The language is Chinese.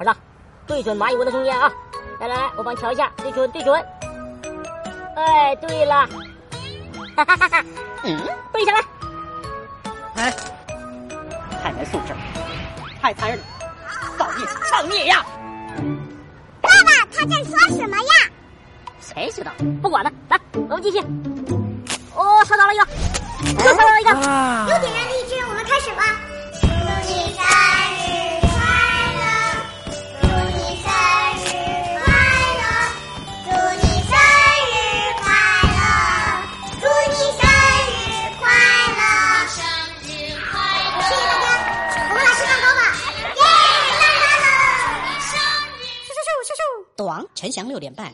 儿子，对准蚂蚁窝的中间啊！来来来，我帮你调一下，对准对准。哎，对了，哈哈哈哈，嗯，对下来。哎，太没素质，太残忍了，造孽造孽呀！爸爸，他在说什么呀？谁知道？不管了，来，我们继续。哦，刷到了一个，又刷到了一个，又点燃了一只，我们开始吧。死亡！陈翔六点半。